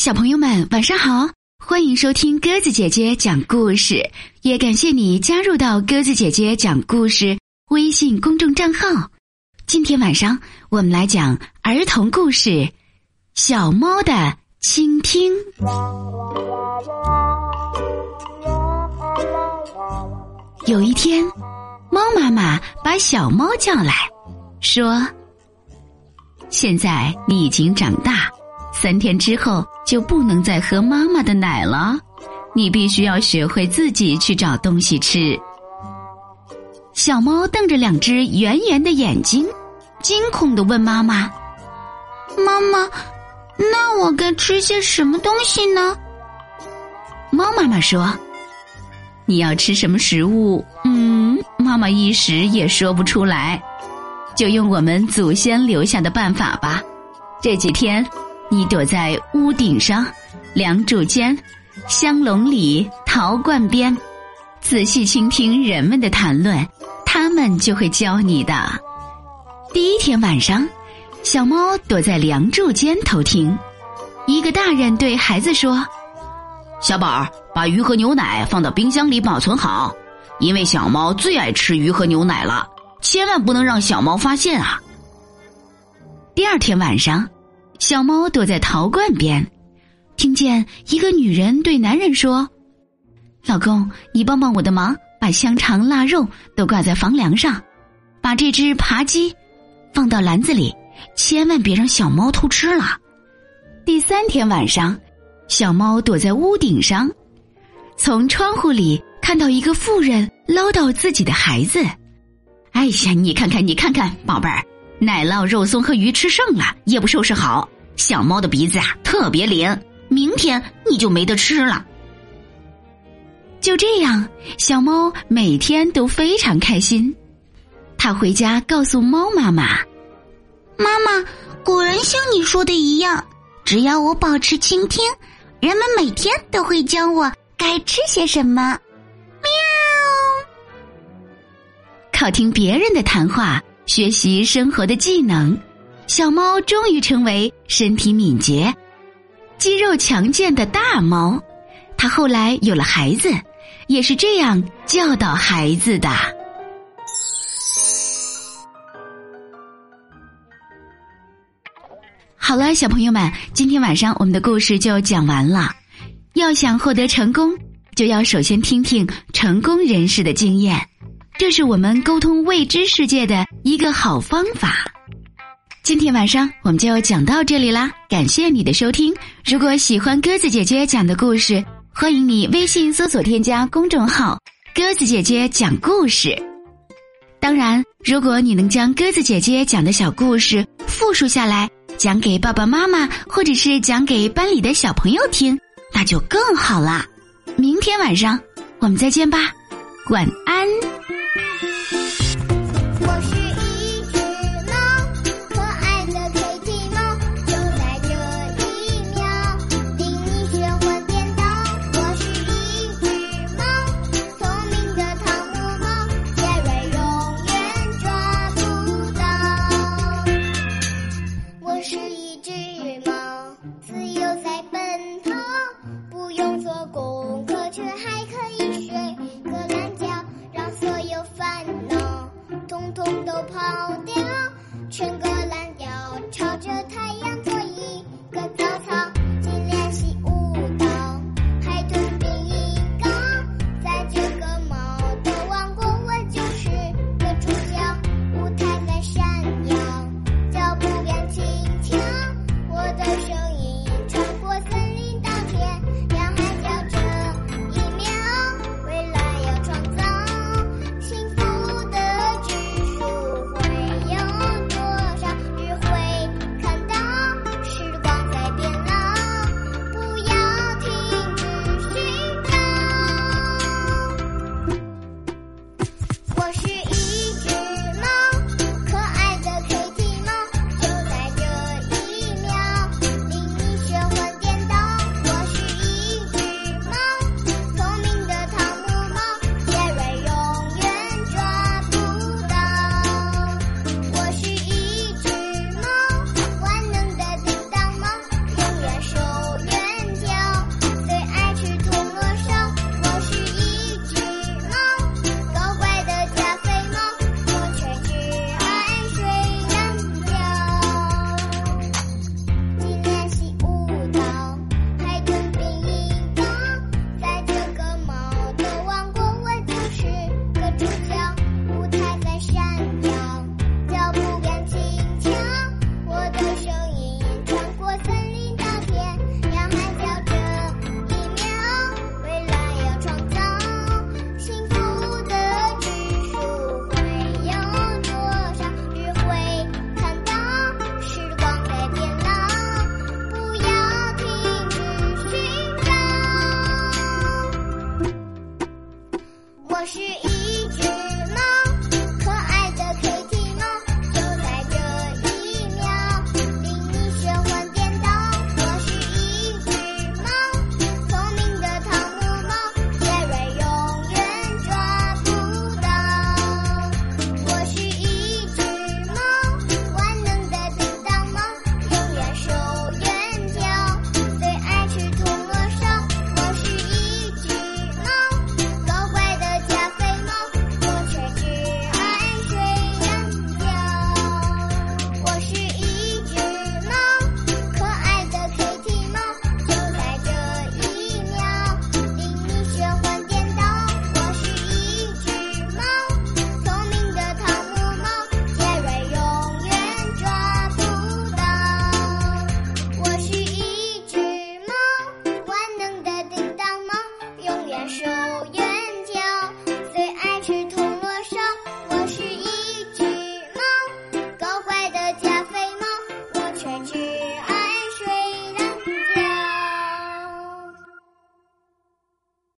小朋友们，晚上好！欢迎收听鸽子姐姐讲故事，也感谢你加入到鸽子姐姐讲故事微信公众账号。今天晚上我们来讲儿童故事《小猫的倾听》。有一天，猫妈妈把小猫叫来，说：“现在你已经长大。”三天之后就不能再喝妈妈的奶了，你必须要学会自己去找东西吃。小猫瞪着两只圆圆的眼睛，惊恐的问妈妈：“妈妈，那我该吃些什么东西呢？”猫妈妈说：“你要吃什么食物？嗯，妈妈一时也说不出来，就用我们祖先留下的办法吧。这几天。”你躲在屋顶上、梁柱间、香笼里、陶罐边，仔细倾听人们的谈论，他们就会教你的。第一天晚上，小猫躲在梁柱间偷听。一个大人对孩子说：“小宝，把鱼和牛奶放到冰箱里保存好，因为小猫最爱吃鱼和牛奶了，千万不能让小猫发现啊。”第二天晚上。小猫躲在陶罐边，听见一个女人对男人说：“老公，你帮帮我的忙，把香肠、腊肉都挂在房梁上，把这只扒鸡放到篮子里，千万别让小猫偷吃了。”第三天晚上，小猫躲在屋顶上，从窗户里看到一个妇人唠叨自己的孩子：“哎呀，你看看，你看看，宝贝儿。”奶酪、肉松和鱼吃剩了，也不收拾好。小猫的鼻子啊特别灵，明天你就没得吃了。就这样，小猫每天都非常开心。它回家告诉猫妈妈：“妈妈，果然像你说的一样，只要我保持倾听，人们每天都会教我该吃些什么。”喵。靠听别人的谈话。学习生活的技能，小猫终于成为身体敏捷、肌肉强健的大猫。它后来有了孩子，也是这样教导孩子的。好了，小朋友们，今天晚上我们的故事就讲完了。要想获得成功，就要首先听听成功人士的经验。这是我们沟通未知世界的一个好方法。今天晚上我们就讲到这里啦，感谢你的收听。如果喜欢鸽子姐姐讲的故事，欢迎你微信搜索添加公众号“鸽子姐姐讲故事”。当然，如果你能将鸽子姐姐讲的小故事复述下来，讲给爸爸妈妈或者是讲给班里的小朋友听，那就更好啦。明天晚上我们再见吧，晚安。